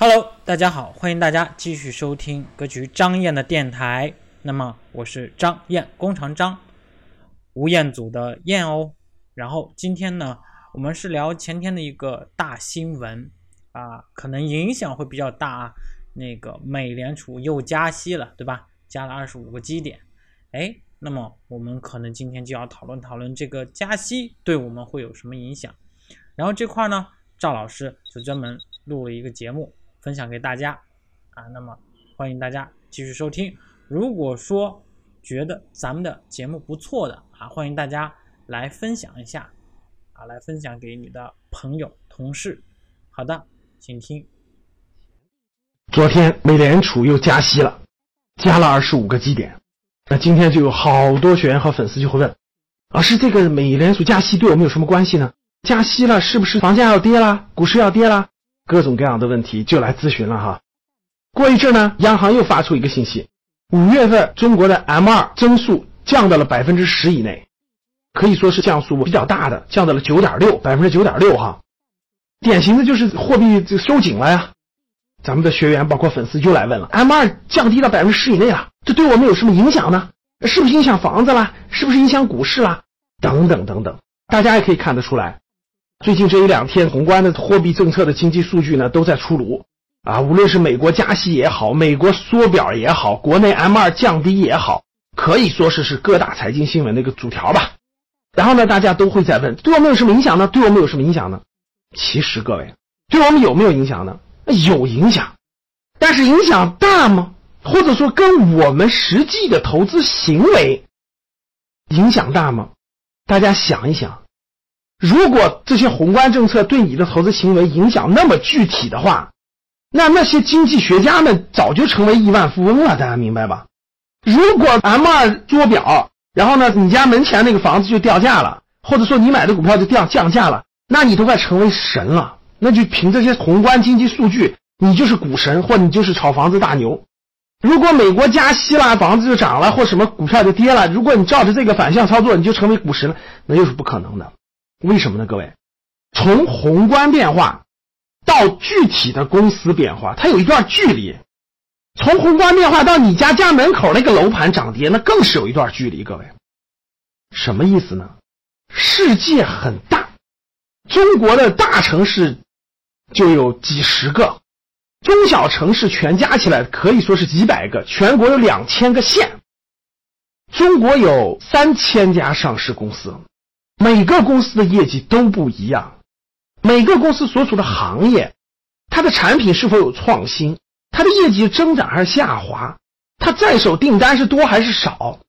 Hello，大家好，欢迎大家继续收听歌曲张燕的电台。那么我是张燕，工长张，吴彦祖的燕哦。然后今天呢，我们是聊前天的一个大新闻啊，可能影响会比较大啊。那个美联储又加息了，对吧？加了二十五个基点。哎，那么我们可能今天就要讨论讨论这个加息对我们会有什么影响。然后这块呢，赵老师就专门录了一个节目。分享给大家啊，那么欢迎大家继续收听。如果说觉得咱们的节目不错的啊，欢迎大家来分享一下啊，来分享给你的朋友、同事。好的，请听。昨天美联储又加息了，加了二十五个基点。那今天就有好多学员和粉丝就会问：老师，这个美联储加息对我们有什么关系呢？加息了是不是房价要跌啦？股市要跌啦？各种各样的问题就来咨询了哈。过一阵呢，央行又发出一个信息：五月份中国的 M 二增速降到了百分之十以内，可以说是降速比较大的，降到了九点六，百分之九点六哈。典型的就是货币就收紧了呀。咱们的学员包括粉丝又来问了：M 二降低到百分之十以内了，这对我们有什么影响呢？是不是影响房子啦？是不是影响股市啦？等等等等，大家也可以看得出来。最近这一两天，宏观的货币政策的经济数据呢都在出炉啊，无论是美国加息也好，美国缩表也好，国内 M 二降低也好，可以说是是各大财经新闻的一个主条吧。然后呢，大家都会在问，对我们有什么影响呢？对我们有什么影响呢？其实各位，对我们有没有影响呢？有影响，但是影响大吗？或者说跟我们实际的投资行为影响大吗？大家想一想。如果这些宏观政策对你的投资行为影响那么具体的话，那那些经济学家们早就成为亿万富翁了，大家明白吧？如果 M 二做表，然后呢，你家门前那个房子就掉价了，或者说你买的股票就掉降价了，那你都快成为神了。那就凭这些宏观经济数据，你就是股神，或你就是炒房子大牛。如果美国加息了，房子就涨了，或什么股票就跌了，如果你照着这个反向操作，你就成为股神了，那又是不可能的。为什么呢？各位，从宏观变化到具体的公司变化，它有一段距离；从宏观变化到你家家门口那个楼盘涨跌，那更是有一段距离。各位，什么意思呢？世界很大，中国的大城市就有几十个，中小城市全加起来可以说是几百个，全国有两千个县，中国有三千家上市公司。每个公司的业绩都不一样，每个公司所处的行业，它的产品是否有创新，它的业绩增长还是下滑，它在手订单是多还是少，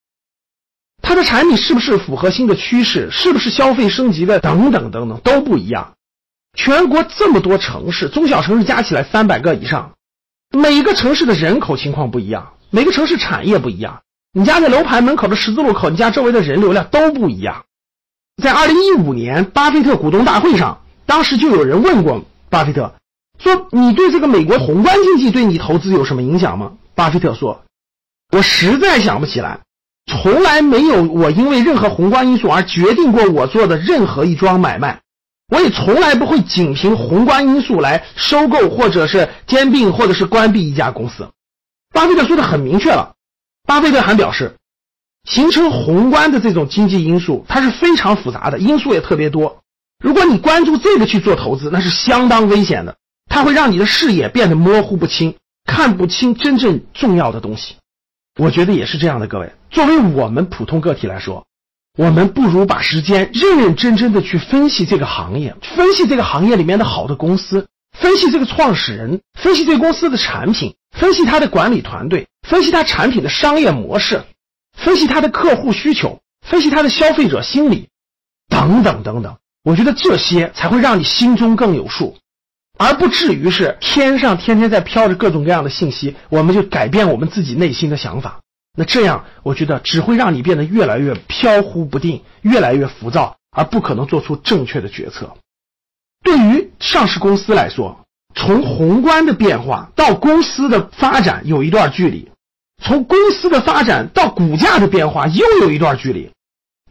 它的产品是不是符合新的趋势，是不是消费升级的等等等等都不一样。全国这么多城市，中小城市加起来三百个以上，每个城市的人口情况不一样，每个城市产业不一样，你家那楼盘门口的十字路口，你家周围的人流量都不一样。在二零一五年巴菲特股东大会上，当时就有人问过巴菲特，说：“你对这个美国宏观经济对你投资有什么影响吗？”巴菲特说：“我实在想不起来，从来没有我因为任何宏观因素而决定过我做的任何一桩买卖，我也从来不会仅凭宏观因素来收购或者是兼并或者是关闭一家公司。”巴菲特说的很明确了，巴菲特还表示。形成宏观的这种经济因素，它是非常复杂的，因素也特别多。如果你关注这个去做投资，那是相当危险的，它会让你的视野变得模糊不清，看不清真正重要的东西。我觉得也是这样的，各位。作为我们普通个体来说，我们不如把时间认认真真的去分析这个行业，分析这个行业里面的好的公司，分析这个创始人，分析这个公司的产品，分析他的管理团队，分析他产品的商业模式。分析他的客户需求，分析他的消费者心理，等等等等，我觉得这些才会让你心中更有数，而不至于是天上天天在飘着各种各样的信息，我们就改变我们自己内心的想法。那这样，我觉得只会让你变得越来越飘忽不定，越来越浮躁，而不可能做出正确的决策。对于上市公司来说，从宏观的变化到公司的发展有一段距离。从公司的发展到股价的变化又有一段距离，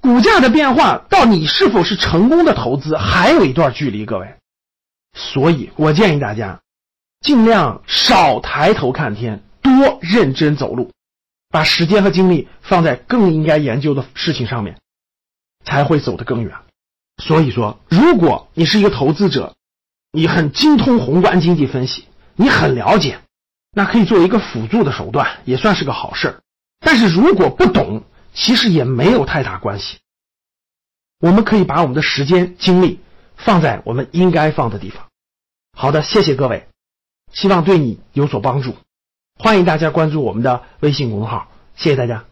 股价的变化到你是否是成功的投资还有一段距离，各位。所以我建议大家，尽量少抬头看天，多认真走路，把时间和精力放在更应该研究的事情上面，才会走得更远。所以说，如果你是一个投资者，你很精通宏观经济分析，你很了解，那可以做一个辅助的手段，也算是个好事但是如果不懂，其实也没有太大关系。我们可以把我们的时间精力放在我们应该放的地方。好的，谢谢各位，希望对你有所帮助。欢迎大家关注我们的微信公众号，谢谢大家。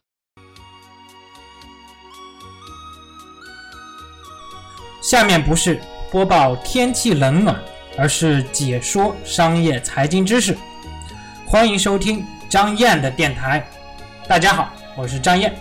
下面不是播报天气冷暖，而是解说商业财经知识。欢迎收听张燕的电台。大家好，我是张燕。